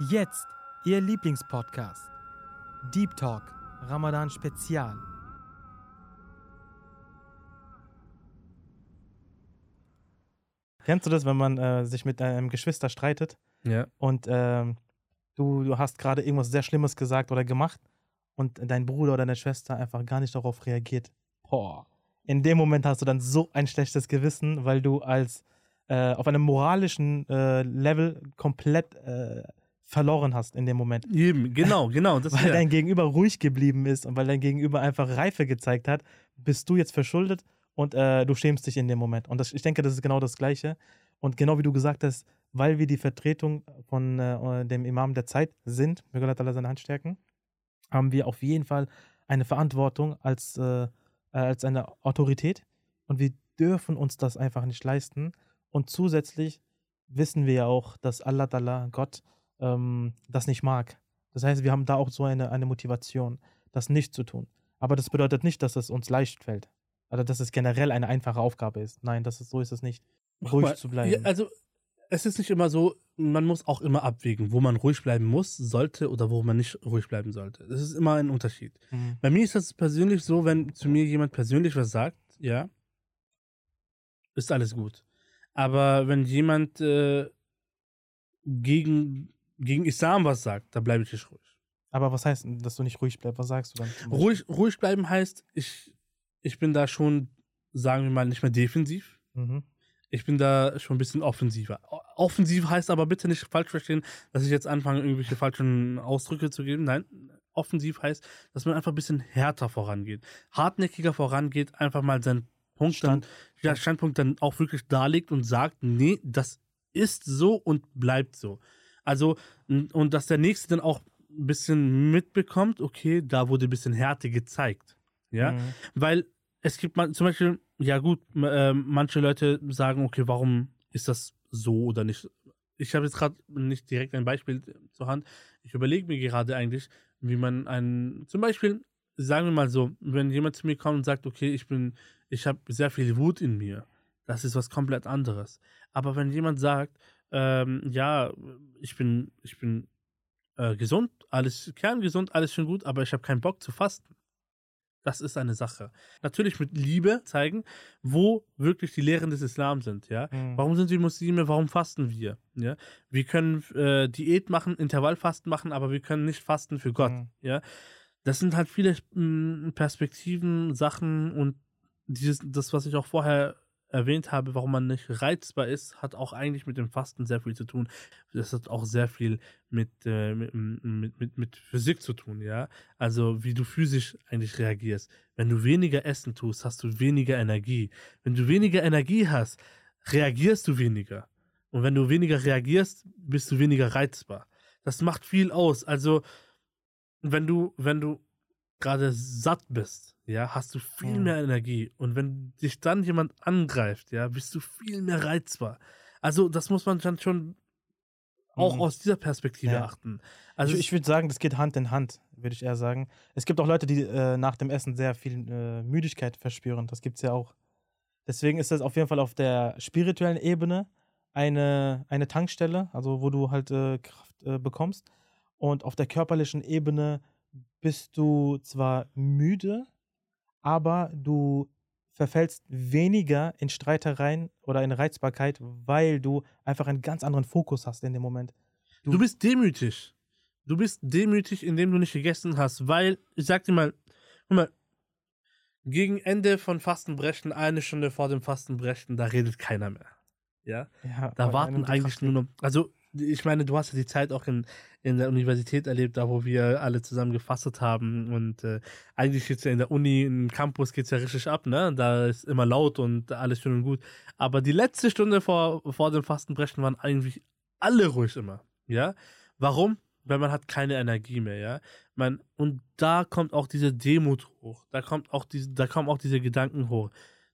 Jetzt Ihr Lieblingspodcast. Deep Talk, Ramadan Spezial. Kennst du das, wenn man äh, sich mit einem Geschwister streitet Ja. und ähm, du, du hast gerade irgendwas sehr Schlimmes gesagt oder gemacht und dein Bruder oder deine Schwester einfach gar nicht darauf reagiert? Boah. In dem Moment hast du dann so ein schlechtes Gewissen, weil du als äh, auf einem moralischen äh, Level komplett äh, verloren hast in dem Moment. Eben, genau, genau. Weil ja. dein Gegenüber ruhig geblieben ist und weil dein Gegenüber einfach Reife gezeigt hat, bist du jetzt verschuldet und äh, du schämst dich in dem Moment. Und das, ich denke, das ist genau das Gleiche. Und genau wie du gesagt hast, weil wir die Vertretung von äh, dem Imam der Zeit sind, möge Allah seine Hand stärken, haben wir auf jeden Fall eine Verantwortung als, äh, als eine Autorität und wir dürfen uns das einfach nicht leisten. Und zusätzlich wissen wir ja auch, dass Allah, Allah Gott, ähm, das nicht mag. Das heißt, wir haben da auch so eine, eine Motivation, das nicht zu tun. Aber das bedeutet nicht, dass es uns leicht fällt. Oder dass es generell eine einfache Aufgabe ist. Nein, das ist, so ist es nicht. Ruhig mal, zu bleiben. Ja, also, es ist nicht immer so, man muss auch immer abwägen, wo man ruhig bleiben muss, sollte oder wo man nicht ruhig bleiben sollte. Das ist immer ein Unterschied. Mhm. Bei mir ist das persönlich so, wenn zu mir jemand persönlich was sagt, ja, ist alles gut. Aber wenn jemand äh, gegen, gegen Islam was sagt, da bleibe ich nicht ruhig. Aber was heißt, dass du nicht ruhig bleibst? Was sagst du dann? Ruhig, ruhig bleiben heißt, ich, ich bin da schon, sagen wir mal, nicht mehr defensiv. Mhm. Ich bin da schon ein bisschen offensiver. Offensiv heißt aber bitte nicht falsch verstehen, dass ich jetzt anfange, irgendwelche falschen Ausdrücke zu geben. Nein, offensiv heißt, dass man einfach ein bisschen härter vorangeht. Hartnäckiger vorangeht, einfach mal seinen Punkt Stand. dann, ja, Standpunkt dann auch wirklich darlegt und sagt, nee, das ist so und bleibt so. Also, und dass der Nächste dann auch ein bisschen mitbekommt, okay, da wurde ein bisschen Härte gezeigt. Ja, Mhm. weil es gibt man, zum Beispiel, ja gut, äh, manche Leute sagen, okay, warum ist das so oder nicht? Ich habe jetzt gerade nicht direkt ein Beispiel zur Hand. Ich überlege mir gerade eigentlich, wie man einen, zum Beispiel, sagen wir mal so, wenn jemand zu mir kommt und sagt, okay, ich bin, ich habe sehr viel Wut in mir, das ist was komplett anderes. Aber wenn jemand sagt, ähm, ja, ich bin, ich bin äh, gesund, alles kerngesund, alles schön gut, aber ich habe keinen Bock zu fasten. Das ist eine Sache. Natürlich mit Liebe zeigen, wo wirklich die Lehren des Islam sind, ja. Mhm. Warum sind wir Muslime? Warum fasten wir? Ja? Wir können äh, Diät machen, Intervallfasten machen, aber wir können nicht fasten für Gott. Mhm. Ja? Das sind halt viele mm, Perspektiven, Sachen und dieses, das, was ich auch vorher erwähnt habe, warum man nicht reizbar ist, hat auch eigentlich mit dem Fasten sehr viel zu tun. Das hat auch sehr viel mit, äh, mit, mit, mit, Physik zu tun, ja. Also wie du physisch eigentlich reagierst. Wenn du weniger Essen tust, hast du weniger Energie. Wenn du weniger Energie hast, reagierst du weniger. Und wenn du weniger reagierst, bist du weniger reizbar. Das macht viel aus. Also, wenn du, wenn du gerade satt bist, ja, hast du viel Mhm. mehr Energie. Und wenn dich dann jemand angreift, ja, bist du viel mehr reizbar. Also, das muss man dann schon auch Mhm. aus dieser Perspektive Ja. achten. Also, ich ich würde sagen, das geht Hand in Hand, würde ich eher sagen. Es gibt auch Leute, die äh, nach dem Essen sehr viel äh, Müdigkeit verspüren. Das gibt es ja auch. Deswegen ist das auf jeden Fall auf der spirituellen Ebene eine, eine Tankstelle, also wo du halt äh, Kraft äh, bekommst. Und auf der körperlichen Ebene bist du zwar müde, aber du verfällst weniger in Streitereien oder in Reizbarkeit, weil du einfach einen ganz anderen Fokus hast in dem Moment. du bist demütig. Du bist demütig, indem du nicht gegessen hast, weil, ich sag dir mal, guck mal, gegen Ende von Fastenbrechen, eine Stunde vor dem Fastenbrechen, da redet keiner mehr. Ja? Ja, Da warten eigentlich nur noch. Also, ich meine, du hast ja die Zeit auch in, in der Universität erlebt, da wo wir alle zusammen gefastet haben. Und äh, eigentlich jetzt ja in der Uni, im Campus geht es ja richtig ab, ne? Da ist immer laut und alles schön und gut. Aber die letzte Stunde vor, vor dem Fastenbrechen waren eigentlich alle ruhig immer. Ja? Warum? Weil man hat keine Energie mehr, ja. Man, und da kommt auch diese Demut hoch. Da kommt auch diese, da kommen auch diese Gedanken hoch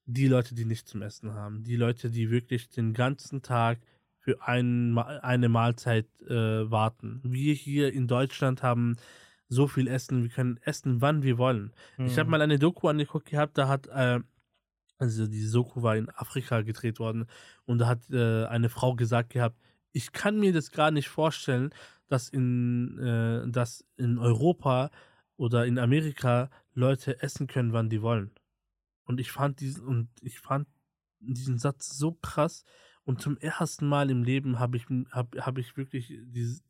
die Leute, die nichts zum Essen haben, die Leute, die wirklich den ganzen Tag für ein, eine Mahlzeit äh, warten. Wir hier in Deutschland haben so viel Essen, wir können essen, wann wir wollen. Ich habe Mhm. mal eine Doku angeguckt gehabt, da hat, äh, also die Doku war in Afrika gedreht worden und da hat äh, eine Frau gesagt gehabt, ich kann mir das gar nicht vorstellen, dass in, äh, dass in Europa oder in Amerika Leute essen können, wann die wollen. Und ich fand diesen, und ich fand diesen Satz so krass. Und zum ersten Mal im Leben habe ich, hab, hab ich wirklich dieses,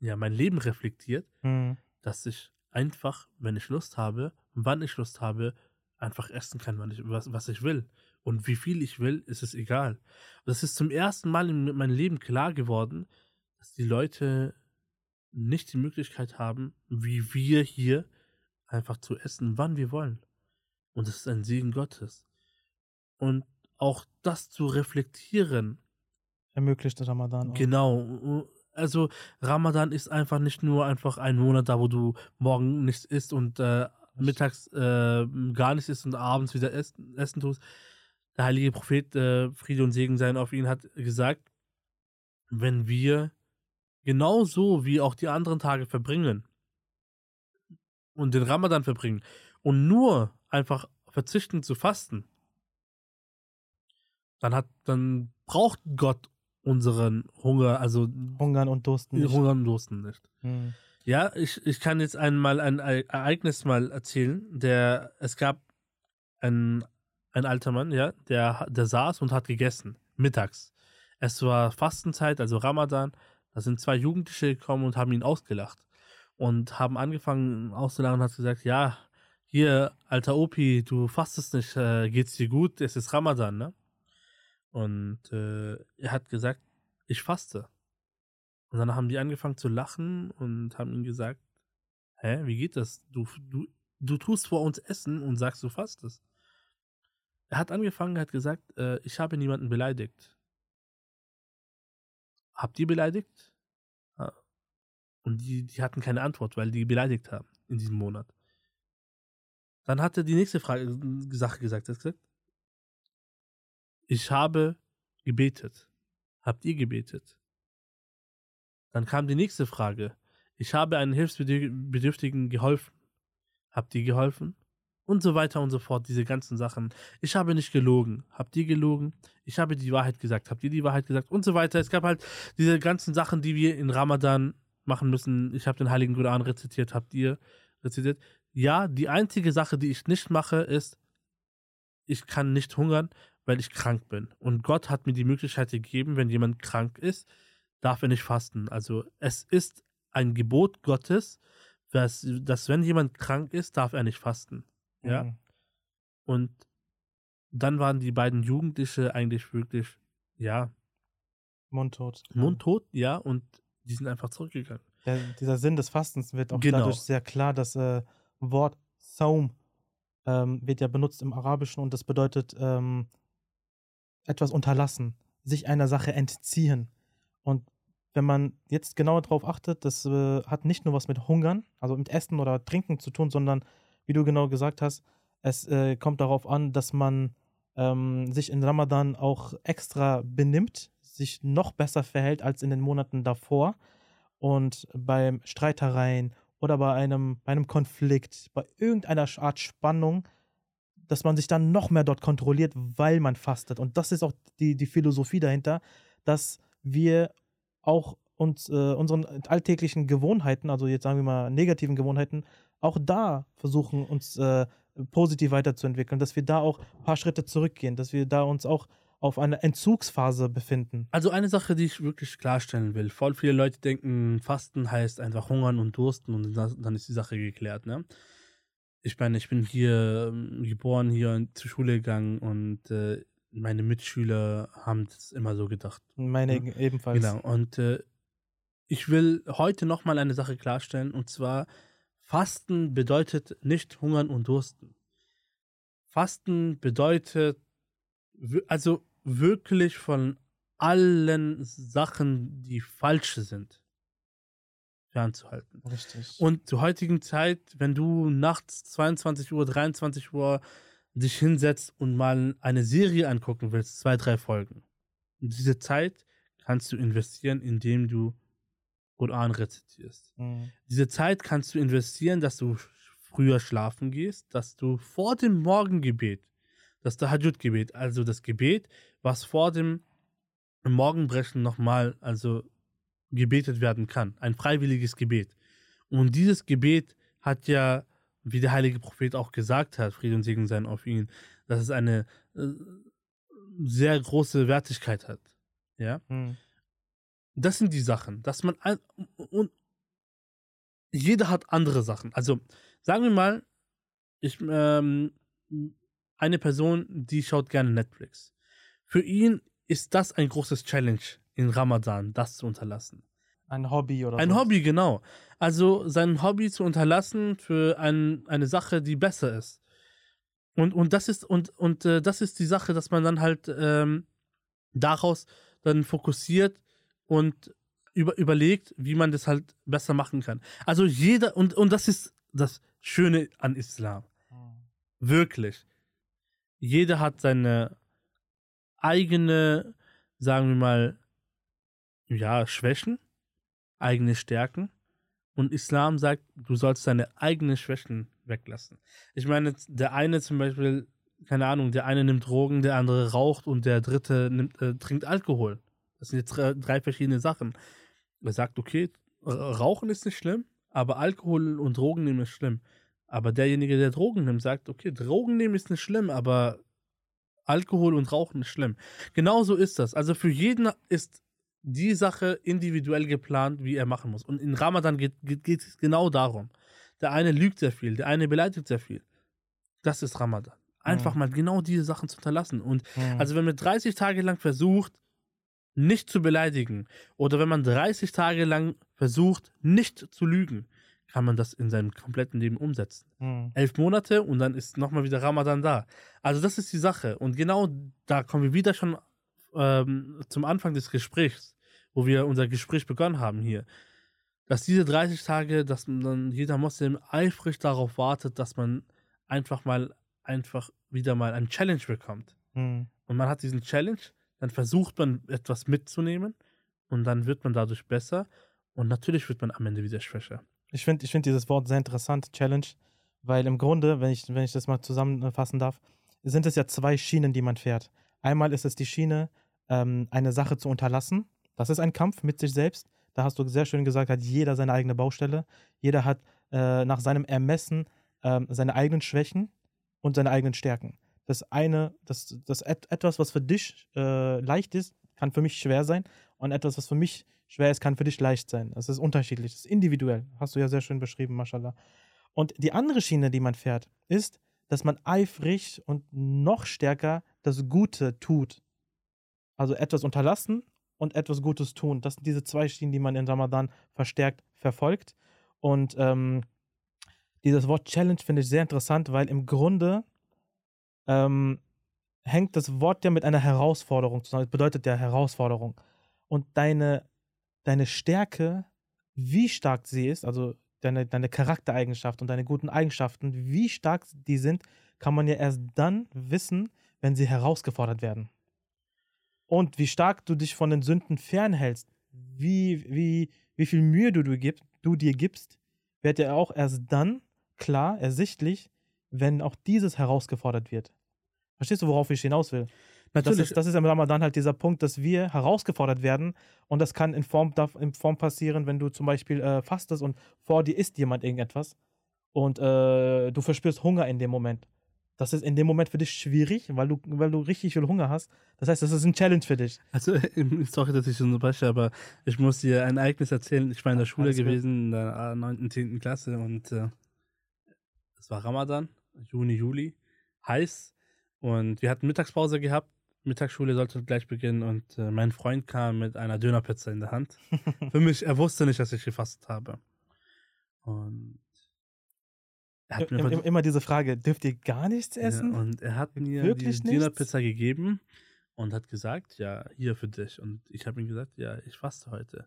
ja, mein Leben reflektiert, Mhm. dass ich einfach, wenn ich Lust habe, wann ich Lust habe, einfach essen kann, wann ich, was, was ich will. Und wie viel ich will, ist es egal. Das ist zum ersten Mal in meinem Leben klar geworden, dass die Leute nicht die Möglichkeit haben, wie wir hier einfach zu essen, wann wir wollen. Und das ist ein Segen Gottes. Und auch das zu reflektieren, Ermöglicht der Ramadan. Auch. Genau. Also Ramadan ist einfach nicht nur einfach ein Monat da, wo du morgen nichts isst und äh, mittags äh, gar nichts isst und abends wieder essen, essen tust. Der heilige Prophet, äh, Friede und Segen sein auf ihn, hat gesagt, wenn wir genauso wie auch die anderen Tage verbringen und den Ramadan verbringen und nur einfach verzichten zu fasten, dann hat, dann braucht Gott unseren Hunger, also Hungern und Dursten. Nicht. Hunger und Dursten nicht. Mhm. Ja, ich, ich kann jetzt einmal ein Ereignis mal erzählen. Der, es gab einen, ein alter Mann, ja, der, der saß und hat gegessen, mittags. Es war Fastenzeit, also Ramadan. Da sind zwei Jugendliche gekommen und haben ihn ausgelacht. Und haben angefangen auszulachen und hat gesagt, ja, hier, alter Opi, du fastest nicht, äh, geht's dir gut, es ist Ramadan, ne? Und äh, er hat gesagt, ich faste. Und dann haben die angefangen zu lachen und haben ihm gesagt, hä, wie geht das? Du, du, du tust vor uns Essen und sagst, du fastest. Er hat angefangen, er hat gesagt, äh, ich habe niemanden beleidigt. Habt ihr beleidigt? Ja. Und die, die hatten keine Antwort, weil die beleidigt haben in diesem Monat. Dann hat er die nächste Frage, Sache gesagt. Er hat gesagt, ich habe gebetet. Habt ihr gebetet? Dann kam die nächste Frage. Ich habe einen Hilfsbedürftigen geholfen. Habt ihr geholfen? Und so weiter und so fort, diese ganzen Sachen. Ich habe nicht gelogen. Habt ihr gelogen? Ich habe die Wahrheit gesagt. Habt ihr die Wahrheit gesagt? Und so weiter. Es gab halt diese ganzen Sachen, die wir in Ramadan machen müssen. Ich habe den Heiligen Koran rezitiert. Habt ihr rezitiert? Ja, die einzige Sache, die ich nicht mache, ist, ich kann nicht hungern, weil ich krank bin. Und Gott hat mir die Möglichkeit gegeben, wenn jemand krank ist, darf er nicht fasten. Also es ist ein Gebot Gottes, dass, dass wenn jemand krank ist, darf er nicht fasten. Ja. Mhm. Und dann waren die beiden Jugendliche eigentlich wirklich, ja, Mundtot. mundtot, ja, und die sind einfach zurückgegangen. Der, dieser Sinn des Fastens wird auch Genau. dadurch sehr klar. Das äh, Wort Saum ähm, wird ja benutzt im Arabischen und das bedeutet ähm, etwas unterlassen, sich einer Sache entziehen. Und wenn man jetzt genauer darauf achtet, das äh, hat nicht nur was mit Hungern, also mit Essen oder Trinken zu tun, sondern wie du genau gesagt hast, es äh, kommt darauf an, dass man ähm, sich in Ramadan auch extra benimmt, sich noch besser verhält als in den Monaten davor. Und beim Streitereien oder bei einem, bei einem Konflikt, bei irgendeiner Art Spannung, dass man sich dann noch mehr dort kontrolliert, weil man fastet. Und das ist auch die, die Philosophie dahinter, dass wir auch uns, äh, unseren alltäglichen Gewohnheiten, also jetzt sagen wir mal negativen Gewohnheiten, auch da versuchen, uns äh, positiv weiterzuentwickeln, dass wir da auch ein paar Schritte zurückgehen, dass wir da uns auch auf einer Entzugsphase befinden. Also eine Sache, die ich wirklich klarstellen will. Voll viele Leute denken, Fasten heißt einfach hungern und dursten und dann ist die Sache geklärt, ne? Ich meine, ich bin hier ähm, geboren, hier zur Schule gegangen und äh, meine Mitschüler haben das immer so gedacht. Meine Ja, ebenfalls. Genau. Und äh, ich will heute nochmal eine Sache klarstellen und zwar, Fasten bedeutet nicht hungern und dursten. Fasten bedeutet also wirklich von allen Sachen, die falsch sind, fernzuhalten. Richtig. Und zur heutigen Zeit, wenn du nachts 22 Uhr, 23 Uhr dich hinsetzt und mal eine Serie angucken willst, zwei, drei Folgen, und diese Zeit kannst du investieren, indem du Koran rezitierst. Mhm. Diese Zeit kannst du investieren, dass du früher schlafen gehst, dass du vor dem Morgengebet, das Tahajjud-Gebet, also das Gebet, was vor dem Morgenbrechen nochmal, also gebetet werden kann. Ein freiwilliges Gebet. Und dieses Gebet hat ja, wie der heilige Prophet auch gesagt hat, Friede und Segen sein auf ihn, dass es eine äh, sehr große Wertigkeit hat. Ja. Hm. Das sind die Sachen, dass man ein, und jeder hat andere Sachen. Also sagen wir mal, ich ähm, eine Person, die schaut gerne Netflix. Für ihn ist das ein großes Challenge in Ramadan, das zu unterlassen. Ein Hobby oder Ein so. Hobby, genau. Also sein Hobby zu unterlassen für ein, eine Sache, die besser ist. Und, und das ist, und, und äh, das ist die Sache, dass man dann halt ähm, daraus dann fokussiert und über, überlegt, wie man das halt besser machen kann. Also jeder, und, und das ist das Schöne an Islam. Hm. Wirklich. Jeder hat seine eigene, sagen wir mal, ja, Schwächen, eigene Stärken. Und Islam sagt, du sollst deine eigenen Schwächen weglassen. Ich meine, der eine zum Beispiel, keine Ahnung, der eine nimmt Drogen, der andere raucht und der dritte nimmt, äh, trinkt Alkohol. Das sind jetzt drei, drei verschiedene Sachen. Er sagt, okay, Rauchen ist nicht schlimm, aber Alkohol und Drogen nehmen ist schlimm. Aber derjenige, der Drogen nimmt, sagt, okay, Drogen nehmen ist nicht schlimm, aber Alkohol und Rauchen ist schlimm. Genauso ist das. Also für jeden ist die Sache individuell geplant, wie er machen muss. Und in Ramadan geht, geht, geht es genau darum. Der eine lügt sehr viel, der eine beleidigt sehr viel. Das ist Ramadan. Einfach Mhm. mal genau diese Sachen zu unterlassen. Und Hm. also wenn man 30 Tage lang versucht, nicht zu beleidigen, oder wenn man 30 Tage lang versucht, nicht zu lügen, kann man das in seinem kompletten Leben umsetzen. Hm. Elf Monate und dann ist nochmal wieder Ramadan da. Also das ist die Sache. Und genau da kommen wir wieder schon ähm, zum Anfang des Gesprächs, wo wir unser Gespräch begonnen haben hier. Dass diese 30 Tage, dass man dann jeder Moslem eifrig darauf wartet, dass man einfach mal, einfach wieder mal ein Challenge bekommt Hm. und man hat diesen Challenge, dann versucht man etwas mitzunehmen und dann wird man dadurch besser und natürlich wird man am Ende wieder schwächer. Ich finde ich find dieses Wort sehr interessant, Challenge, weil im Grunde, wenn ich, wenn ich das mal zusammenfassen darf, sind es ja zwei Schienen, die man fährt. Einmal ist es die Schiene, ähm, eine Sache zu unterlassen. Das ist ein Kampf mit sich selbst. Da hast du sehr schön gesagt, hat jeder seine eigene Baustelle. Jeder hat äh, nach seinem Ermessen ähm, seine eigenen Schwächen und seine eigenen Stärken. Das eine, das, das et, etwas, was für dich äh, leicht ist, kann für mich schwer sein. Und etwas, was für mich schwer ist, kann für dich leicht sein. Das ist unterschiedlich, das ist individuell. Hast du ja sehr schön beschrieben, mashallah. Und die andere Schiene, die man fährt, ist, dass man eifrig und noch stärker das Gute tut. Also etwas unterlassen und etwas Gutes tun. Das sind diese zwei Schienen, die man in Ramadan verstärkt verfolgt. Und ähm, dieses Wort Challenge finde ich sehr interessant, weil im Grunde ähm, hängt das Wort ja mit einer Herausforderung zusammen. Es bedeutet ja Herausforderung. Und deine, deine Stärke, wie stark sie ist, also deine, deine Charaktereigenschaft und deine guten Eigenschaften, wie stark die sind, kann man ja erst dann wissen, wenn sie herausgefordert werden. Und wie stark du dich von den Sünden fernhältst, wie, wie, wie viel Mühe du, du, gib, du dir gibst, wird ja auch erst dann klar, ersichtlich, wenn auch dieses herausgefordert wird. Verstehst du, worauf ich hinaus will? Das Natürlich, ist, das ist im Ramadan halt dieser Punkt, dass wir herausgefordert werden und das kann in Form, in Form passieren, wenn du zum Beispiel äh, fastest und vor dir isst jemand irgendetwas und äh, du verspürst Hunger in dem Moment. Das ist in dem Moment für dich schwierig, weil du, weil du richtig viel Hunger hast. Das heißt, das ist ein Challenge für dich. also sorry, dass ich so unterbreche, aber ich muss dir ein Ereignis erzählen. Ich war in der Schule Alles gut. gewesen, in der 9., 10. Klasse und äh, es war Ramadan, Juni, Juli, heiß und wir hatten Mittagspause gehabt. Mittagsschule sollte gleich beginnen und äh, mein Freund kam mit einer Dönerpizza in der Hand. Für mich, er wusste nicht, dass ich gefastet habe. Und hat mir immer diese Frage, dürft ihr gar nichts ja, essen? und er hat mir Wirklich die? Dönerpizza gegeben und hat gesagt, ja, hier für dich. Und ich habe ihm gesagt, ja, ich faste heute.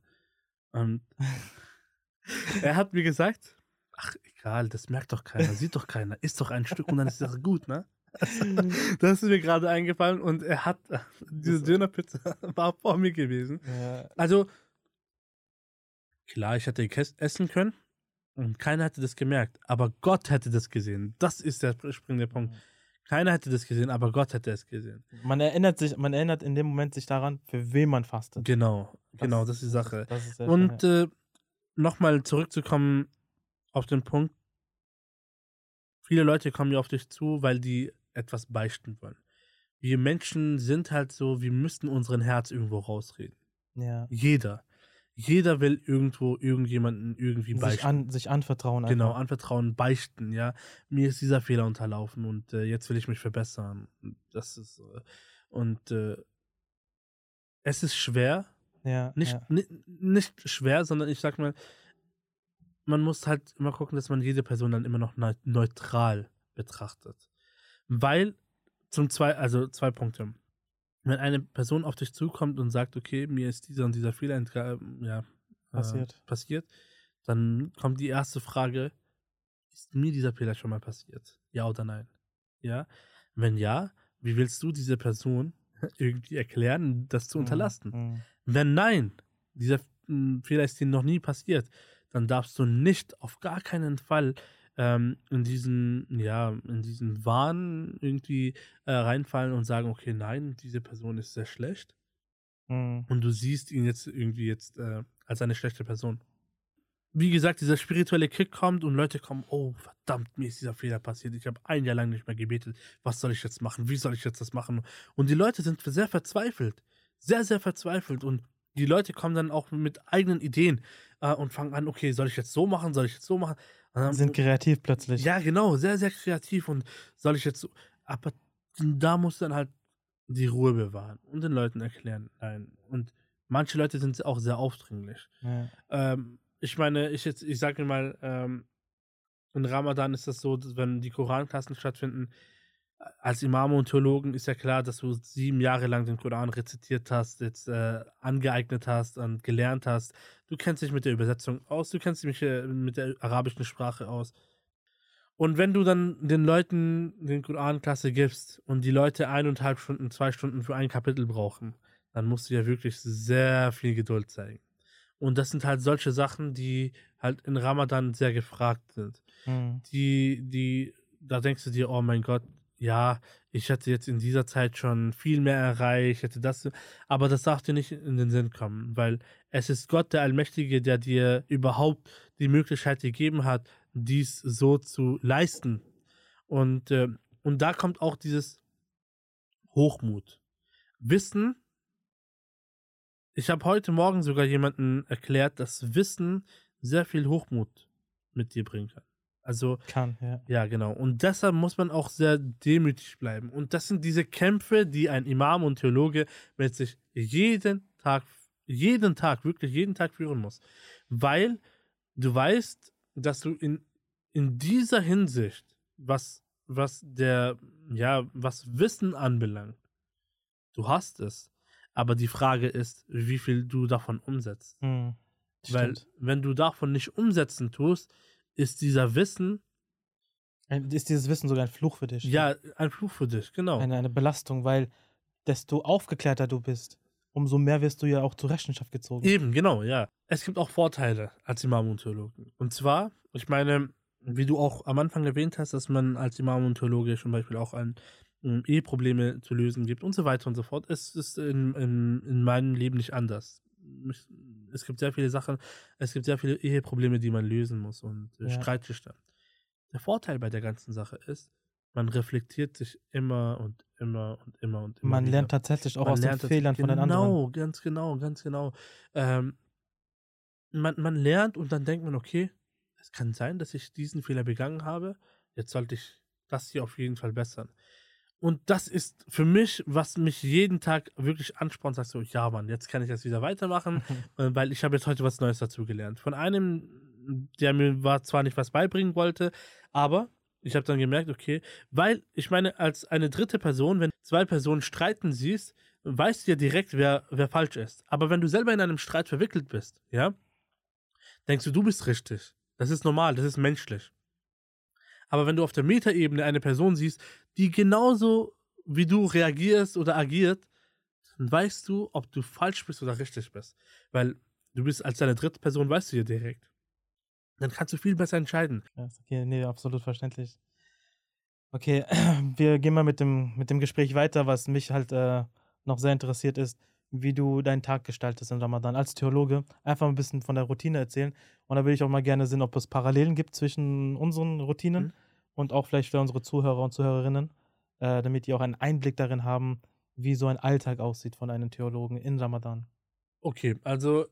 Und er hat mir gesagt, ach, egal, das merkt doch keiner, sieht doch keiner, isst doch ein Stück und dann ist das gut, ne? Das ist mir gerade eingefallen und er hat, diese Dönerpizza war vor mir gewesen. Ja, Also, klar, ich hätte essen können und keiner hätte das gemerkt, aber Gott hätte das gesehen. Das ist der springende Punkt. Keiner hätte das gesehen, aber Gott hätte es gesehen. Man erinnert sich, man erinnert in dem Moment sich daran, für wen man fastet. Genau, genau, das ist die Sache. Das ist sehr Und schön, äh, nochmal zurückzukommen auf den Punkt, viele Leute kommen ja auf dich zu, weil die etwas beichten wollen. Wir Menschen sind halt so, wir müssten unseren Herz irgendwo rausreden. ja. Jeder. Jeder will irgendwo irgendjemanden irgendwie Sich, beichten. an, sich anvertrauen. Genau, einfach. anvertrauen, beichten, ja. Mir ist dieser Fehler unterlaufen und äh, jetzt will ich mich verbessern. Und Das ist äh, und äh, es ist schwer, Ja, nicht, ja. ni- nicht schwer, sondern ich sag mal, man muss halt immer gucken, dass man jede Person dann immer noch neu- neutral betrachtet. Weil, zum zwei, also zwei Punkte. Wenn eine Person auf dich zukommt und sagt, okay, mir ist dieser und dieser Fehler entga- ja, äh, Passiert. passiert, dann kommt die erste Frage, ist mir dieser Fehler schon mal passiert? Ja oder nein? Ja? Wenn ja, wie willst du diese Person irgendwie erklären, das zu Mhm, unterlassen? mhm. Wenn nein, dieser mm, Fehler ist dir noch nie passiert, dann darfst du nicht auf gar keinen Fall ähm, in diesen, ja, in diesen Wahn irgendwie äh, reinfallen und sagen, okay, nein, diese Person ist sehr schlecht Mhm. und du siehst ihn jetzt irgendwie jetzt äh, als eine schlechte Person. Wie gesagt, dieser spirituelle Kick kommt und Leute kommen, oh verdammt, mir ist dieser Fehler passiert. Ich habe ein Jahr lang nicht mehr gebetet. Was soll ich jetzt machen? Wie soll ich jetzt das machen? Und die Leute sind sehr verzweifelt. Sehr, sehr verzweifelt. Und die Leute kommen dann auch mit eigenen Ideen äh, und fangen an, okay, soll ich jetzt so machen? Soll ich jetzt so machen? Und dann- Sind kreativ plötzlich. ja, genau, sehr, sehr kreativ und soll ich jetzt so. Aber da musst du dann halt die Ruhe bewahren und den Leuten erklären, nein. Und manche Leute sind auch sehr aufdringlich. Ja. Ähm, ich meine, ich jetzt, ich sage mal, ähm, in Ramadan ist das so, wenn die Koranklassen stattfinden, als Imame und Theologen ist ja klar, dass du sieben Jahre lang den Koran rezitiert hast, jetzt äh, angeeignet hast und gelernt hast. Du kennst dich mit der Übersetzung aus, du kennst dich äh, mit der arabischen Sprache aus. Und wenn du dann den Leuten den Koran-Klasse gibst und die Leute eineinhalb Stunden, zwei Stunden für ein Kapitel brauchen, dann musst du ja wirklich sehr viel Geduld zeigen. Und das sind halt solche Sachen, die halt in Ramadan sehr gefragt sind. Mhm. Die, die, da denkst du dir, oh mein Gott, ja, ich hätte jetzt in dieser Zeit schon viel mehr erreicht, hätte das, aber das darf dir nicht in den Sinn kommen, weil es ist Gott, der Allmächtige, der dir überhaupt die Möglichkeit gegeben hat, dies so zu leisten. Und, äh, und da kommt auch dieses Hochmut. Wissen, ich habe heute Morgen sogar jemanden erklärt, dass Wissen sehr viel Hochmut mit dir bringen kann. Also, Kann, ja. ja, genau. Und deshalb muss man auch sehr demütig bleiben. Und das sind diese Kämpfe, die ein Imam und Theologe mit sich jeden Tag, jeden Tag, wirklich jeden Tag führen muss. Weil du weißt, dass du in, in dieser Hinsicht, was, was der, ja, was Wissen anbelangt, du hast es. Aber die Frage ist, wie viel du davon umsetzt. Mhm. Weil, wenn du davon nicht umsetzen tust, ist dieser Wissen Ist dieses Wissen sogar ein Fluch für dich? Ja, ein Fluch für dich, genau. Eine, eine Belastung, weil desto aufgeklärter du bist, umso mehr wirst du ja auch zur Rechenschaft gezogen. Eben, genau, ja. Es gibt auch Vorteile als Imam und Theologen. Und zwar, ich meine, wie du auch am Anfang erwähnt hast, dass man als Imam und Theologe zum Beispiel auch an ähm, Eheprobleme zu lösen gibt und so weiter und so fort. Es ist in, in, in meinem Leben nicht anders. Es gibt sehr viele Sachen, es gibt sehr viele Eheprobleme, die man lösen muss und Ja. Streitgestand. Der Vorteil bei der ganzen Sache ist, man reflektiert sich immer und immer und immer und immer. Man wieder. lernt tatsächlich auch Man aus den Fehlern von den Genau, anderen. ganz genau, ganz genau. Ähm, man, man lernt und dann denkt man, okay, es kann sein, dass ich diesen Fehler begangen habe. Jetzt sollte ich das hier auf jeden Fall bessern. Und das ist für mich, was mich jeden Tag wirklich anspornt, sagt so, ja Mann, jetzt kann ich das wieder weitermachen, äh, weil ich habe jetzt heute was Neues dazu gelernt. Von einem, der mir war zwar nicht was beibringen wollte, aber ich habe dann gemerkt, okay, weil ich meine, als eine dritte Person, wenn zwei Personen streiten siehst, weißt du ja direkt, wer, wer falsch ist. Aber wenn du selber in einem Streit verwickelt bist, ja, denkst du, du bist richtig. Das ist normal, das ist menschlich. Aber wenn du auf der Metaebene eine Person siehst, die genauso wie du reagierst oder agiert, dann weißt du, ob du falsch bist oder richtig bist. Weil du bist als deine dritte Person, weißt du ja direkt. Dann kannst du viel besser entscheiden. Okay, nee, absolut verständlich. Okay, wir gehen mal mit dem, mit dem Gespräch weiter, was mich halt äh, noch sehr interessiert ist, wie du deinen Tag gestaltest im Ramadan als Theologe. Einfach ein bisschen von der Routine erzählen. Und da will ich auch mal gerne sehen, ob es Parallelen gibt zwischen unseren Routinen Mhm. und auch vielleicht für unsere Zuhörer und Zuhörerinnen, äh, damit die auch einen Einblick darin haben, wie so ein Alltag aussieht von einem Theologen in Ramadan. Okay, also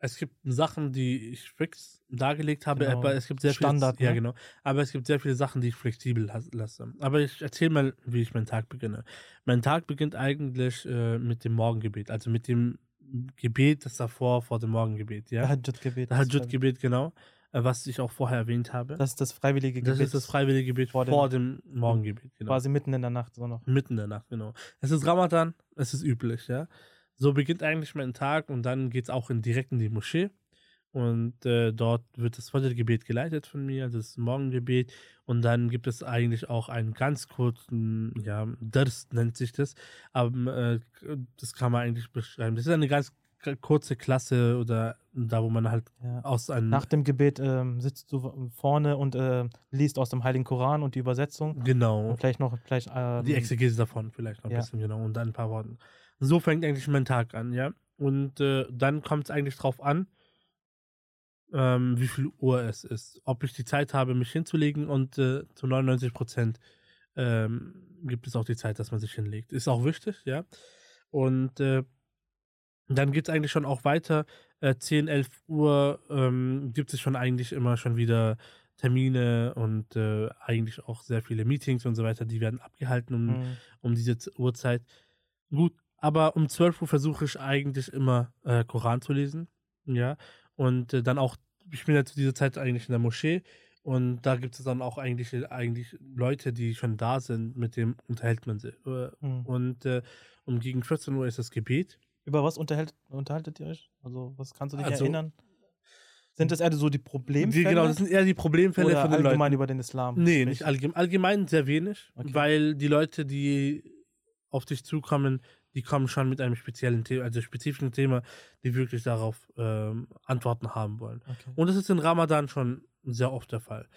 es gibt Sachen, die ich fix dargelegt habe, Genau. aber es gibt sehr Standard, viele, ja ne? genau, aber es gibt sehr viele Sachen, die ich flexibel las- lasse. Aber ich erzähle mal, wie ich meinen Tag beginne. Mein Tag beginnt eigentlich äh, mit dem Morgengebet, also mit dem Gebet, das davor vor dem Morgengebet, ja. Tahajjud-Gebet. Das ist Hajjud-Gebet, genau, äh, was ich auch vorher erwähnt habe. Das ist das freiwillige Das Gebet. ist das freiwillige Gebet vor vor, dem- dem, Morgengebet, genau. Quasi mitten in der Nacht so noch. Mitten in der Nacht, genau. Es ist Ramadan, es ist üblich, ja. So beginnt eigentlich mein Tag und dann geht es auch in, direkt in die Moschee. Und äh, dort wird das Fajr-Gebet geleitet von mir, das Morgengebet. Und dann gibt es eigentlich auch einen ganz kurzen, ja, Dars nennt sich das. Aber äh, das kann man eigentlich beschreiben. Das ist eine ganz kurze Klasse oder da, wo man halt Ja. aus einem. Nach dem Gebet ähm, sitzt du vorne und äh, liest aus dem Heiligen Koran und die Übersetzung. genau. Und vielleicht noch vielleicht, ähm, Die Exegese davon vielleicht noch ein ja. bisschen, genau, und dann ein paar Worten. So fängt eigentlich mein Tag an, ja. Und äh, dann kommt es eigentlich drauf an, ähm, wie viel Uhr es ist. Ob ich die Zeit habe, mich hinzulegen und äh, zu 99 Prozent ähm, gibt es auch die Zeit, dass man sich hinlegt. Ist auch wichtig, ja. Und äh, dann geht es eigentlich schon auch weiter. Äh, 10, 11 Uhr ähm, gibt es schon eigentlich immer schon wieder Termine und äh, eigentlich auch sehr viele Meetings und so weiter, die werden abgehalten um, Mhm. um diese Uhrzeit. Gut, aber um 12 Uhr versuche ich eigentlich immer äh, Koran zu lesen. Ja. Und äh, dann auch, ich bin ja zu dieser Zeit eigentlich in der Moschee und da gibt es dann auch eigentlich, eigentlich Leute, die schon da sind, mit dem unterhält man sich. Äh, Mhm. Und äh, um gegen 14 Uhr ist das Gebet. Über was unterhält, unterhaltet ihr euch? Also, was kannst du dich Also- erinnern? Sind das eher so die Problemfälle? Die, genau, das sind eher die Problemfälle oder von den allgemein Leuten. über den Islam? Nee, Sprich- nicht allgemein. Allgemein sehr wenig, Okay. weil die Leute, die auf dich zukommen, die kommen schon mit einem speziellen Thema, also spezifischen Thema, die wirklich darauf ähm, Antworten haben wollen. Okay. Und das ist in Ramadan schon sehr oft der Fall.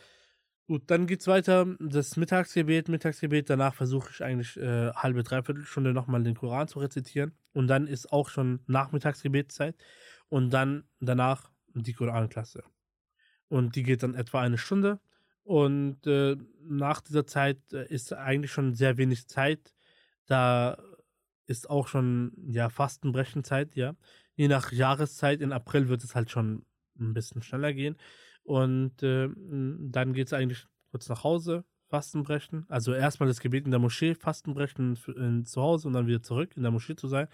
Gut, dann geht's weiter. Das Mittagsgebet, Mittagsgebet. Danach versuche ich eigentlich äh, halbe, dreiviertel Stunde nochmal den Koran zu rezitieren. Und dann ist auch schon Nachmittagsgebetszeit. Und dann danach die Koranklasse. Und die geht dann etwa eine Stunde. Und äh, nach dieser Zeit äh, ist eigentlich schon sehr wenig Zeit. Da ist auch schon ja Fastenbrechenzeit, ja. Je nach Jahreszeit, in April wird es halt schon ein bisschen schneller gehen. Und äh, dann geht es eigentlich kurz nach Hause, Fastenbrechen. Also erstmal das Gebet in der Moschee, Fastenbrechen für- in, zu Hause und dann wieder zurück in der Moschee zu sein.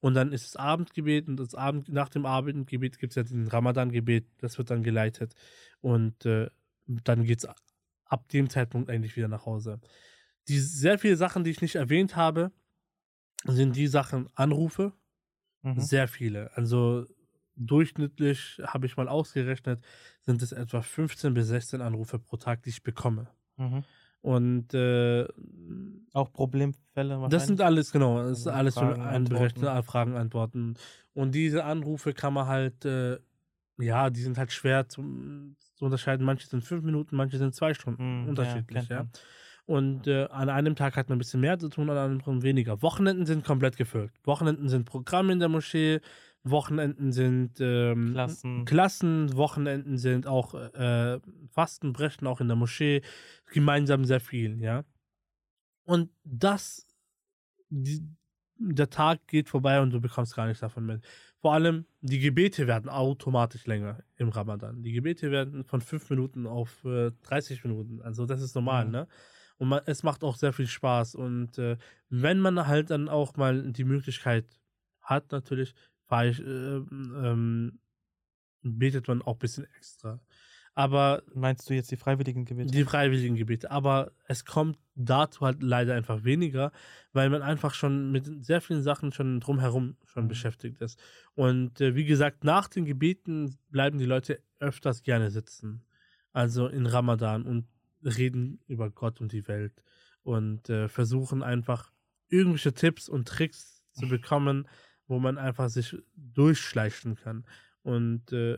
Und dann ist das Abendgebet und das Abend, nach dem Abendgebet gibt es ja den Ramadan-Gebet, das wird dann geleitet. Und äh, dann geht es ab dem Zeitpunkt eigentlich wieder nach Hause. Die sehr viele Sachen, die ich nicht erwähnt habe, sind die Sachen Anrufe, Mhm. sehr viele. Also durchschnittlich habe ich mal ausgerechnet, sind es etwa 15 bis 16 Anrufe pro Tag, die ich bekomme. Mhm. Und äh, Auch Problemfälle das sind alles, genau, das ist Also alles Fragen, einberechnet, Antworten. Fragen, Antworten. Und diese Anrufe kann man halt, äh, ja, die sind halt schwer zu, zu unterscheiden. Manche sind fünf Minuten, manche sind zwei Stunden. Mhm, unterschiedlich, ja. Und äh, an einem Tag hat man ein bisschen mehr zu tun, an einem anderen weniger. Wochenenden sind komplett gefüllt. Wochenenden sind Programme in der Moschee, Wochenenden sind ähm, Klassen. Klassen, Wochenenden sind auch äh, Fastenbrechen, auch in der Moschee, gemeinsam sehr viel, ja. Und das, die, der Tag geht vorbei und du bekommst gar nichts davon mit. Vor allem, die Gebete werden automatisch länger im Ramadan. Die Gebete werden von fünf Minuten auf äh, 30 Minuten. Also das ist normal, Mhm. ne? Und man, es macht auch sehr viel Spaß. Und äh, wenn man halt dann auch mal die Möglichkeit hat, natürlich, fahre ich, äh, ähm, betet man auch ein bisschen extra. Aber Meinst du jetzt die freiwilligen Gebete? die freiwilligen Gebete. Aber es kommt dazu halt leider einfach weniger, weil man einfach schon mit sehr vielen Sachen schon drumherum schon Mhm. beschäftigt ist. Und äh, wie gesagt, nach den Gebeten bleiben die Leute öfters gerne sitzen. Also in Ramadan und reden über Gott und die Welt und äh, versuchen einfach irgendwelche Tipps und Tricks zu bekommen, wo man einfach sich durchschleichen kann. Und äh,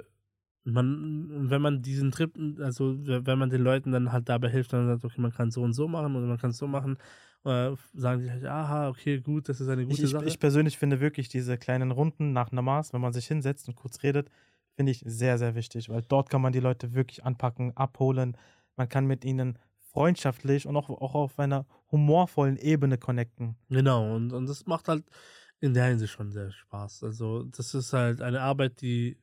man, wenn man diesen Trip, also wenn man den Leuten dann halt dabei hilft, dann sagt, okay, man kann so und so machen oder man kann es so machen, äh, sagen die halt, aha, okay, gut, das ist eine gute ich, Sache. Ich persönlich finde wirklich diese kleinen Runden nach Namas, wenn man sich hinsetzt und kurz redet, finde ich sehr, sehr wichtig, weil dort kann man die Leute wirklich anpacken, abholen. Man kann mit ihnen freundschaftlich und auch, auch auf einer humorvollen Ebene connecten. Genau, und, und das macht halt in der Hinsicht schon sehr Spaß. Also, das ist halt eine Arbeit, die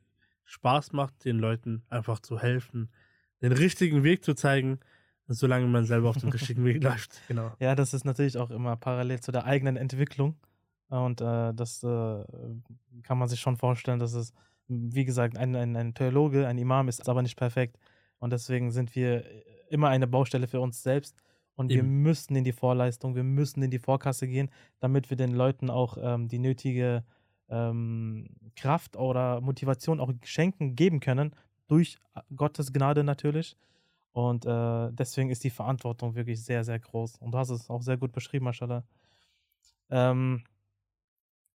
Spaß macht, den Leuten einfach zu helfen, den richtigen Weg zu zeigen, solange man selber auf dem richtigen Weg läuft. Genau. Ja, das ist natürlich auch immer parallel zu der eigenen Entwicklung. Und äh, das äh, kann man sich schon vorstellen, dass es, wie gesagt, ein, ein, ein Theologe, ein Imam ist aber nicht perfekt. Und deswegen sind wir immer eine Baustelle für uns selbst. Und Eben. wir müssen in die Vorleistung, wir müssen in die Vorkasse gehen, damit wir den Leuten auch ähm, die nötige ähm, Kraft oder Motivation auch schenken, geben können, durch Gottes Gnade natürlich. Und äh, deswegen ist die Verantwortung wirklich sehr, sehr groß. Und du hast es auch sehr gut beschrieben, Mashallah. Ähm,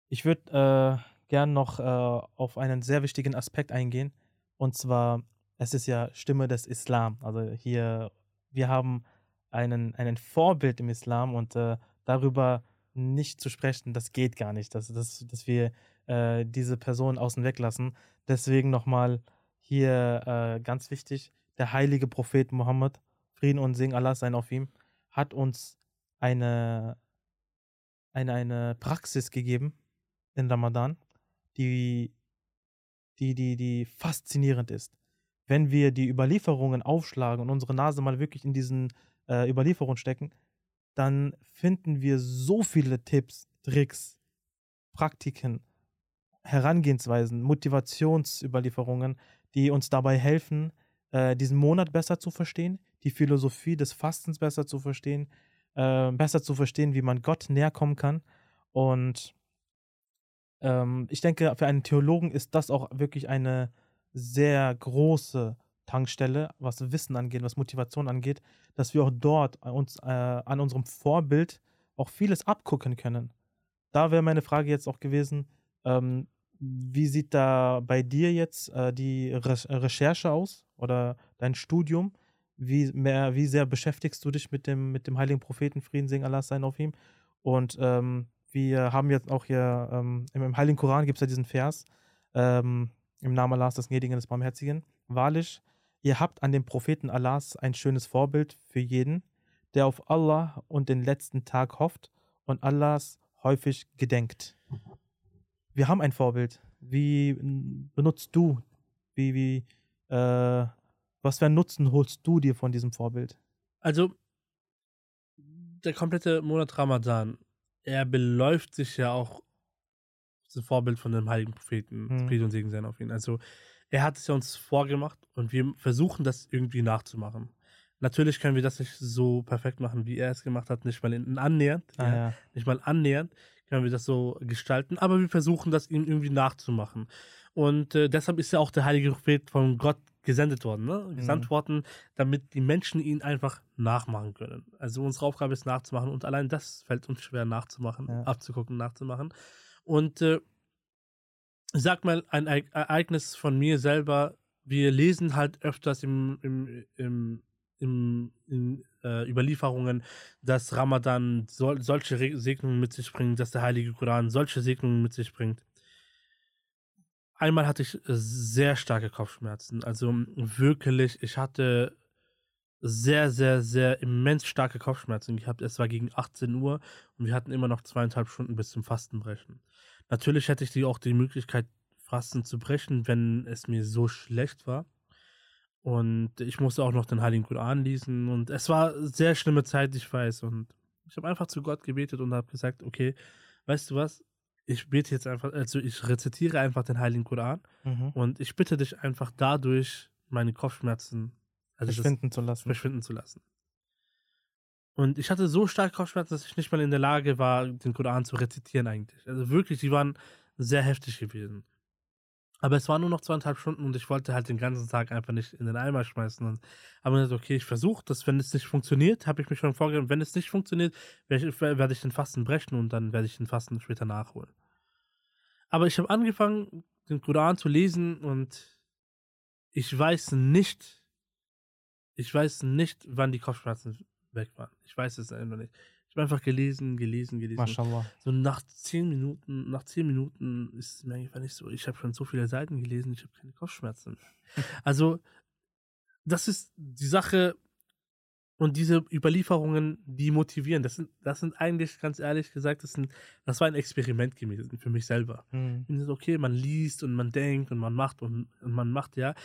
ich würde äh, gern noch äh, auf einen sehr wichtigen Aspekt eingehen. Und zwar, es ist ja Stimme des Islam. Also hier, wir haben einen, einen Vorbild im Islam und äh, darüber nicht zu sprechen, das geht gar nicht, dass, dass, dass wir äh, diese Person außen weg lassen. Deswegen nochmal hier äh, ganz wichtig, der heilige Prophet Muhammad, Frieden und Segen Allah sein auf ihm, hat uns eine, eine, eine Praxis gegeben in Ramadan, die, die, die, die faszinierend ist. Wenn wir die Überlieferungen aufschlagen und unsere Nase mal wirklich in diesen äh, Überlieferungen stecken, dann finden wir so viele Tipps, Tricks, Praktiken, Herangehensweisen, Motivationsüberlieferungen, die uns dabei helfen, äh, diesen Monat besser zu verstehen, die Philosophie des Fastens besser zu verstehen, äh, besser zu verstehen, wie man Gott näher kommen kann. Und ähm, ich denke, für einen Theologen ist das auch wirklich eine sehr große Tankstelle, was Wissen angeht, was Motivation angeht, dass wir auch dort uns äh, an unserem Vorbild auch vieles abgucken können. Da wäre meine Frage jetzt auch gewesen, ähm, wie sieht da bei dir jetzt äh, die Re Recherche aus oder dein Studium? Wie, mehr, wie sehr beschäftigst du dich mit dem, mit dem heiligen Propheten, Frieden singen Allah sein auf ihm? Und ähm, wir haben jetzt auch hier ähm, im, im, Heiligen Koran gibt es ja diesen Vers, ähm, im Namen Allahs, des Gnädigen, des Barmherzigen. Wahrlich, Ihr habt an dem Propheten Allahs ein schönes Vorbild für jeden, der auf Allah und den letzten Tag hofft und Allahs häufig gedenkt. Wir haben ein Vorbild. Wie benutzt du? Wie, wie, äh, was für einen Nutzen holst du dir von diesem Vorbild? Also, der komplette Monat Ramadan, er beläuft sich ja auch das Vorbild von dem heiligen Propheten, hm. Friede und Segen sein auf ihn. Also, er hat es ja uns vorgemacht und wir versuchen das irgendwie nachzumachen. Natürlich können wir das nicht so perfekt machen, wie er es gemacht hat, nicht mal annähernd, ah, ja, ja. nicht mal annähernd können wir das so gestalten, aber wir versuchen das ihm irgendwie nachzumachen. Und äh, deshalb ist ja auch der heilige Prophet von Gott gesendet worden, ne? gesandt mhm. worden, damit die Menschen ihn einfach nachmachen können. Also unsere Aufgabe ist nachzumachen und allein das fällt uns schwer nachzumachen, ja. abzugucken, nachzumachen. Und äh, sag mal, ein Ereignis von mir selber. Wir lesen halt öfters im, im, im, im in, äh, Überlieferungen, dass Ramadan so, solche Segnungen mit sich bringt, dass der Heilige Koran solche Segnungen mit sich bringt. Einmal hatte ich sehr starke Kopfschmerzen. Also wirklich, ich hatte sehr, sehr, sehr immens starke Kopfschmerzen gehabt. Es war gegen 18 Uhr und wir hatten immer noch zweieinhalb Stunden bis zum Fastenbrechen. Natürlich hätte ich die auch die Möglichkeit, Fasten zu brechen, wenn es mir so schlecht war. Und ich musste auch noch den Heiligen Koran lesen. Und es war sehr schlimme Zeit, ich weiß. Und ich habe einfach zu Gott gebetet und habe gesagt, okay, weißt du was? Ich bete jetzt einfach, also ich rezitiere einfach den Heiligen Koran. Mhm. Und ich bitte dich einfach dadurch, meine Kopfschmerzen also verschwinden zu lassen. Verschwinden zu lassen. Und ich hatte so starke Kopfschmerzen, dass ich nicht mal in der Lage war, den Koran zu rezitieren eigentlich. Also wirklich, die waren sehr heftig gewesen. Aber es waren nur noch zweieinhalb Stunden und ich wollte halt den ganzen Tag einfach nicht in den Eimer schmeißen. Und habe mir gesagt, okay, ich versuche das. Wenn es nicht funktioniert, habe ich mich schon vorgenommen, wenn es nicht funktioniert, werde ich, werde ich den Fasten brechen und dann werde ich den Fasten später nachholen. Aber ich habe angefangen, den Koran zu lesen und ich weiß nicht, ich weiß nicht, wann die Kopfschmerzen weg waren. Ich weiß es einfach nicht. Ich habe einfach gelesen, gelesen, gelesen. Maschallah. So nach zehn Minuten, nach zehn Minuten ist es mir einfach nicht so. Ich habe schon so viele Seiten gelesen, ich habe keine Kopfschmerzen mehr. Also, das ist die Sache, und diese Überlieferungen, die motivieren. Das sind, das sind eigentlich, ganz ehrlich gesagt, das, sind, das war ein Experiment gewesen für mich selber. Mhm. Okay, man liest und man denkt und man macht und, und man macht, ja.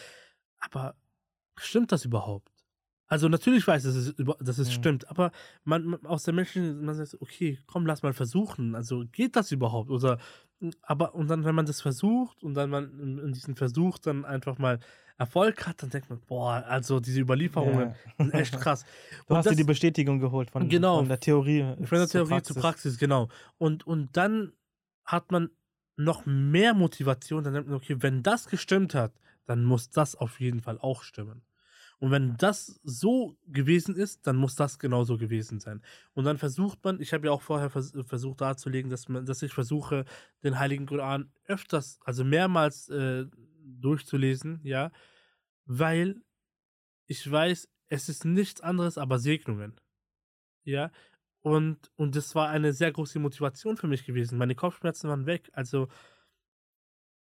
Aber stimmt das überhaupt? Also natürlich weiß ich, dass es, dass es Mhm. stimmt, aber man, man aus der Menschen, man sagt, okay, komm, lass mal versuchen. Also geht das überhaupt? Oder aber und dann, wenn man das versucht und dann man in, in diesen Versuch dann einfach mal Erfolg hat, dann denkt man, boah, also diese Überlieferungen Ja. sind echt krass. Du Und hast dir die Bestätigung geholt von, Genau. von der Theorie. Von der Theorie zur Praxis, genau. Und, und dann hat man noch mehr Motivation, dann denkt man, okay, wenn das gestimmt hat, dann muss das auf jeden Fall auch stimmen. Und wenn das so gewesen ist, dann muss das genauso gewesen sein. Und dann versucht man, ich habe ja auch vorher vers versucht darzulegen, dass, man, dass ich versuche, den Heiligen Koran öfters, also mehrmals äh, durchzulesen, ja, weil ich weiß, es ist nichts anderes, aber Segnungen. Ja, und, und das war eine sehr große Motivation für mich gewesen. Meine Kopfschmerzen waren weg. Also,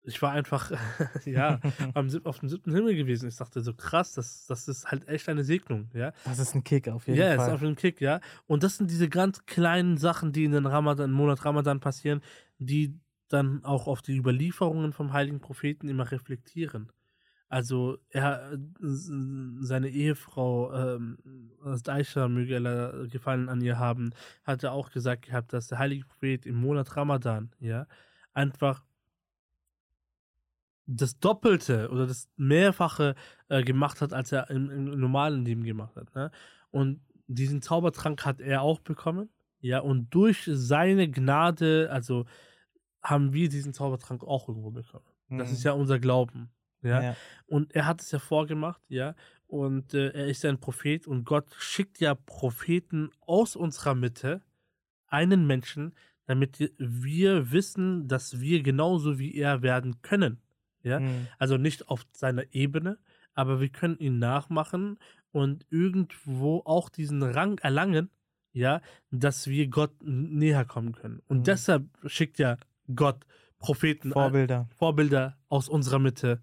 ich war einfach, ja, am, auf dem siebten Himmel gewesen. Ich dachte so, krass, das, das ist halt echt eine Segnung, ja. Das ist ein Kick auf jeden Ja, ist Fall. auf den Kick, ja. Und das sind diese ganz kleinen Sachen, die in den Ramadan, im Monat Ramadan passieren, die dann auch auf die Überlieferungen vom heiligen Propheten immer reflektieren. Also er, seine Ehefrau, ähm, Aisha, möge Allah Gefallen an ihr haben, hatte auch gesagt gehabt, dass der heilige Prophet im Monat Ramadan, ja, einfach das Doppelte oder das Mehrfache äh, gemacht hat, als er im, im normalen Leben gemacht hat. Ne? Und diesen Zaubertrank hat er auch bekommen. Ja, und durch seine Gnade, also haben wir diesen Zaubertrank auch irgendwo bekommen. Das Mhm. ist ja unser Glauben. Ja? Ja. Und er hat es ja vorgemacht, ja. Und äh, er ist ja ein Prophet und Gott schickt ja Propheten aus unserer Mitte, einen Menschen, damit wir wissen, dass wir genauso wie er werden können. Ja. Mhm. Also nicht auf seiner Ebene, aber wir können ihn nachmachen und irgendwo auch diesen Rang erlangen, ja, dass wir Gott näher kommen können. Und Mhm. deshalb schickt ja Gott Propheten, Vorbilder. Vorbilder aus unserer Mitte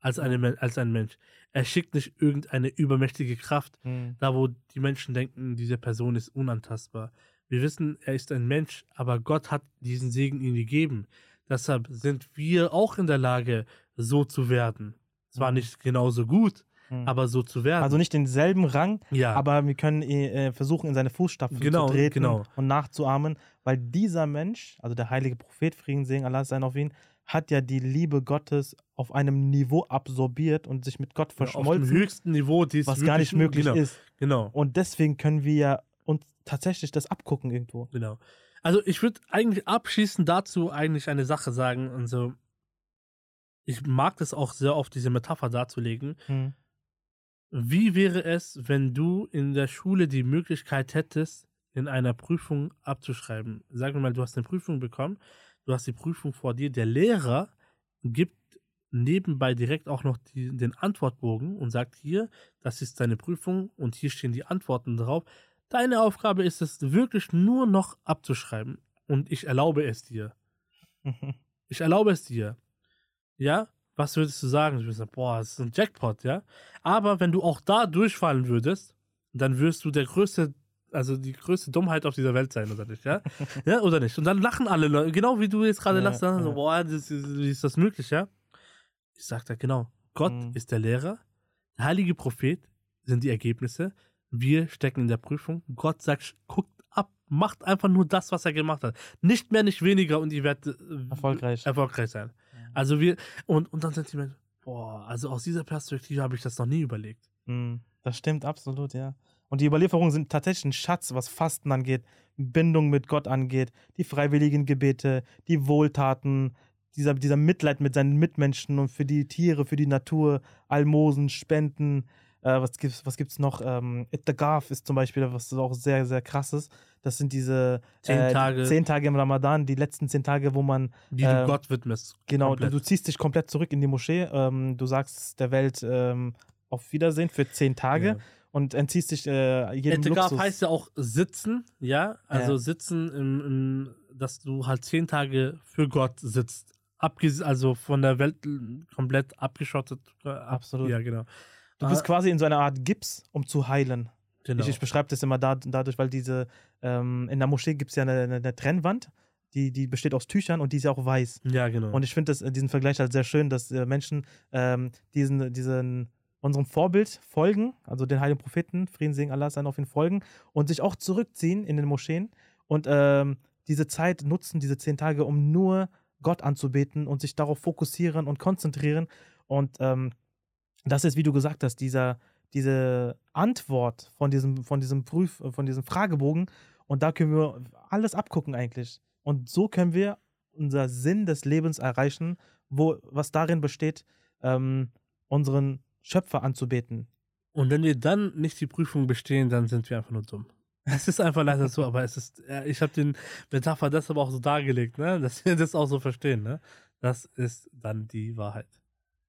als, eine, als ein Mensch. Er schickt nicht irgendeine übermächtige Kraft, Mhm. da wo die Menschen denken, diese Person ist unantastbar. Wir wissen, er ist ein Mensch, aber Gott hat diesen Segen ihm gegeben. Deshalb sind wir auch in der Lage, so zu werden. Zwar Mhm. nicht genauso gut, Mhm. aber so zu werden. Also nicht denselben Rang, ja, aber wir können äh, versuchen, in seine Fußstapfen Genau, zu treten genau. und nachzuahmen, weil dieser Mensch, also der heilige Prophet, Frieden segen, Allah sein auf ihn, hat ja die Liebe Gottes auf einem Niveau absorbiert und sich mit Gott auf dem verschmolzen, höchsten Niveau, die was gar nicht möglich genau, ist. Genau, Und deswegen können wir ja uns tatsächlich das abgucken irgendwo. genau. Also ich würde eigentlich abschließend dazu eigentlich eine Sache sagen. Also ich mag das auch sehr oft, diese Metapher darzulegen. Mhm. Wie wäre es, wenn du in der Schule die Möglichkeit hättest, in einer Prüfung abzuschreiben? Sagen wir mal, du hast eine Prüfung bekommen, du hast die Prüfung vor dir, der Lehrer gibt nebenbei direkt auch noch die, den Antwortbogen und sagt hier, das ist deine Prüfung und hier stehen die Antworten drauf. Deine Aufgabe ist es wirklich nur noch abzuschreiben und ich erlaube es dir. Ich erlaube es dir. Ja? Was würdest du sagen? Du würdest sagen, boah, das ist ein Jackpot, ja? Aber wenn du auch da durchfallen würdest, dann wirst du der größte, also die größte Dummheit auf dieser Welt sein, oder nicht, ja? ja, oder nicht? Und dann lachen alle Leute, genau wie du jetzt gerade Ja, lachst, dann so, ja. boah, das wie ist das möglich, ja? Ich sag da genau, Gott Mhm. ist der Lehrer, der heilige Prophet sind die Ergebnisse, wir stecken in der Prüfung, Gott sagt, guckt ab, macht einfach nur das, was er gemacht hat. Nicht mehr, nicht weniger und ihr werdet äh, Erfolgreich. erfolgreich sein. Also wir, und, und dann sind die Menschen, boah, also aus dieser Perspektive habe ich das noch nie überlegt. Mhm. Das stimmt absolut, ja. Und die Überlieferungen sind tatsächlich ein Schatz, was Fasten angeht, Bindung mit Gott angeht, die freiwilligen Gebete, die Wohltaten, dieser, dieser Mitleid mit seinen Mitmenschen und für die Tiere, für die Natur, Almosen, Spenden, Äh, was gibt's, was gibt's noch? Ähm, It the Garf ist zum Beispiel, was auch sehr, sehr krass ist. Das sind diese Zehn äh, Tage. zehn Tage im Ramadan, die letzten zehn Tage, wo man die du ähm, Gott widmest. Genau, du, du ziehst dich komplett zurück in die Moschee. Ähm, du sagst der Welt ähm, auf Wiedersehen für zehn Tage Ja. und entziehst dich äh, jedem Etikaf Luxus. heißt ja auch sitzen, ja. Also Ja. sitzen, im, im, dass du halt zehn Tage für Gott sitzt. Abges also von der Welt äh, komplett abgeschottet. äh, Ab Absolut. Ja, genau. Du bist Ah, quasi in so einer Art Gips, um zu heilen. genau. Ich, ich beschreibe das immer da, dadurch, weil diese, ähm, in der Moschee gibt es ja eine, eine, eine Trennwand, die, die besteht aus Tüchern und die ist ja auch weiß. ja, genau. Und ich finde das- diesen Vergleich halt sehr schön, dass äh, Menschen ähm, diesen, diesen, unserem Vorbild folgen, also den heiligen Propheten, Frieden, Segen, Allah sein auf ihn folgen und sich auch zurückziehen in den Moscheen und ähm, diese Zeit nutzen, diese zehn Tage, um nur Gott anzubeten und sich darauf fokussieren und konzentrieren. Und ähm, das ist, wie du gesagt hast, dieser, diese Antwort von diesem, von diesem Prüf, von diesem Fragebogen. Und da können wir alles abgucken eigentlich. Und so können wir unser Sinn des Lebens erreichen, wo, was darin besteht, ähm, unseren Schöpfer anzubeten. Und wenn wir dann nicht die Prüfung bestehen, dann sind wir einfach nur dumm. Es ist einfach leider so, aber es ist, ja, ich habe den Metapher das aber auch so dargelegt, ne? dass wir das auch so verstehen. Ne? Das ist dann die Wahrheit.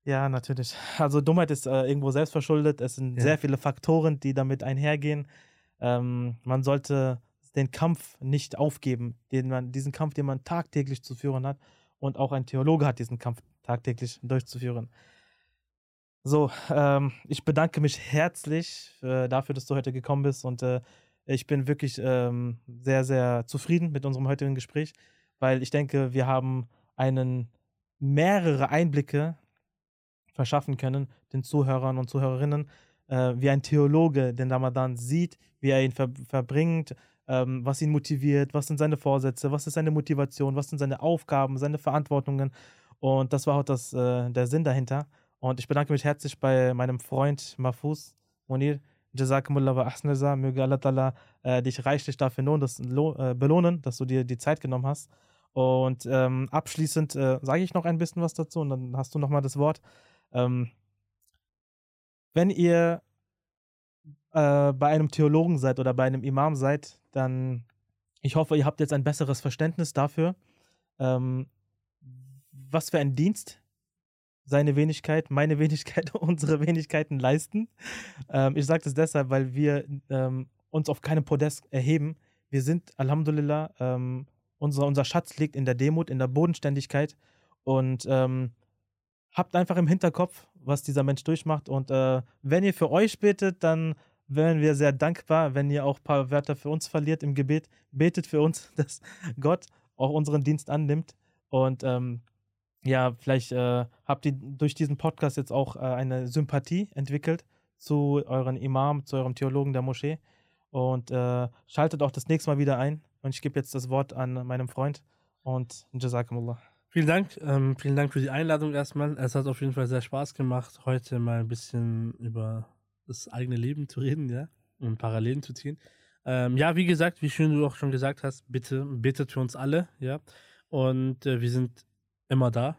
Ja, natürlich. Also Dummheit ist äh, irgendwo selbstverschuldet. Es sind Ja. sehr viele Faktoren, die damit einhergehen. Ähm, man sollte den Kampf nicht aufgeben, den man, diesen Kampf, den man tagtäglich zu führen hat. Und auch ein Theologe hat diesen Kampf tagtäglich durchzuführen. So, ähm, ich bedanke mich herzlich äh, dafür, dass du heute gekommen bist und äh, ich bin wirklich ähm, sehr, sehr zufrieden mit unserem heutigen Gespräch, weil ich denke, wir haben einen mehrere Einblicke verschaffen können, den Zuhörern und Zuhörerinnen, äh, wie ein Theologe den Ramadan sieht, wie er ihn ver verbringt, ähm, was ihn motiviert, was sind seine Vorsätze, was ist seine Motivation, was sind seine Aufgaben, seine Verantwortungen. Und das war auch das, äh, der Sinn dahinter. Und ich bedanke mich herzlich bei meinem Freund Mahfuz Monir. Jazakumullah wa ahsanallah. Möge Allah Ta'ala, äh, dich reichlich dafür lohnen, dass, lo äh, belohnen, dass du dir die Zeit genommen hast. Und ähm, abschließend äh, sage ich noch ein bisschen was dazu und dann hast du nochmal das Wort. Ähm, wenn ihr äh, bei einem Theologen seid oder bei einem Imam seid, dann ich hoffe, ihr habt jetzt ein besseres Verständnis dafür, ähm, was für ein Dienst seine Wenigkeit, meine Wenigkeit, unsere Wenigkeiten leisten. Ähm, ich sage das deshalb, weil wir ähm, uns auf keinem Podest erheben. Wir sind, Alhamdulillah, ähm, unser, unser Schatz liegt in der Demut, in der Bodenständigkeit und ähm, habt einfach im Hinterkopf, was dieser Mensch durchmacht. Und äh, wenn ihr für euch betet, dann wären wir sehr dankbar, wenn ihr auch ein paar Wörter für uns verliert im Gebet. Betet für uns, dass Gott auch unseren Dienst annimmt. Und ähm, ja, vielleicht äh, habt ihr durch diesen Podcast jetzt auch äh, eine Sympathie entwickelt zu euren Imam, zu eurem Theologen der Moschee. Und äh, schaltet auch das nächste Mal wieder ein. Und ich gebe jetzt das Wort an meinem Freund und Jazakumullah. Vielen Dank, ähm, vielen Dank für die Einladung erstmal. Es hat auf jeden Fall sehr Spaß gemacht, heute mal ein bisschen über das eigene Leben zu reden, ja, und Parallelen zu ziehen. Ähm, ja, wie gesagt, wie schön du auch schon gesagt hast, bitte betet für uns alle, ja. Und äh, wir sind immer da,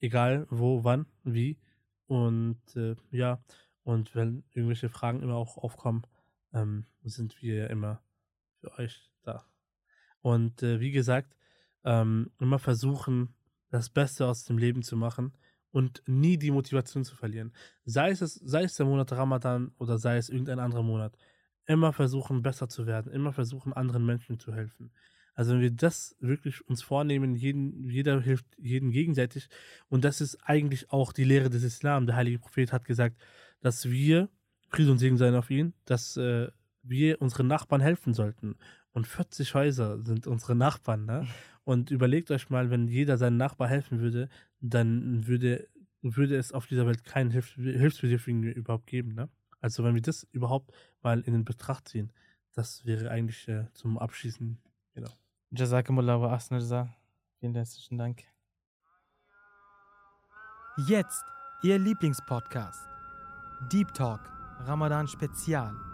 egal wo, wann, wie. Und äh, ja, und wenn irgendwelche Fragen immer auch aufkommen, ähm, sind wir ja immer für euch da. Und äh, wie gesagt, ähm, immer versuchen, das Beste aus dem Leben zu machen und nie die Motivation zu verlieren. Sei es, sei es der Monat Ramadan oder sei es irgendein anderer Monat. Immer versuchen, besser zu werden, immer versuchen, anderen Menschen zu helfen. Also wenn wir das wirklich uns vornehmen, jeden, jeder hilft jedem gegenseitig. Und das ist eigentlich auch die Lehre des Islam. Der heilige Prophet hat gesagt, dass wir, Friede und Segen sein auf ihn, dass äh, wir unseren Nachbarn helfen sollten. Und 40 Häuser sind unsere Nachbarn, ne? Und überlegt euch mal, wenn jeder seinen Nachbar helfen würde, dann würde, würde es auf dieser Welt keinen Hilfs Hilfsbedürftigen überhaupt geben, ne? Also wenn wir das überhaupt mal in den Betracht ziehen, das wäre eigentlich äh, zum Abschließen, genau. Wa al-Jazaa. Vielen herzlichen Dank. Jetzt Ihr Lieblingspodcast. Deep Talk, Ramadan Spezial.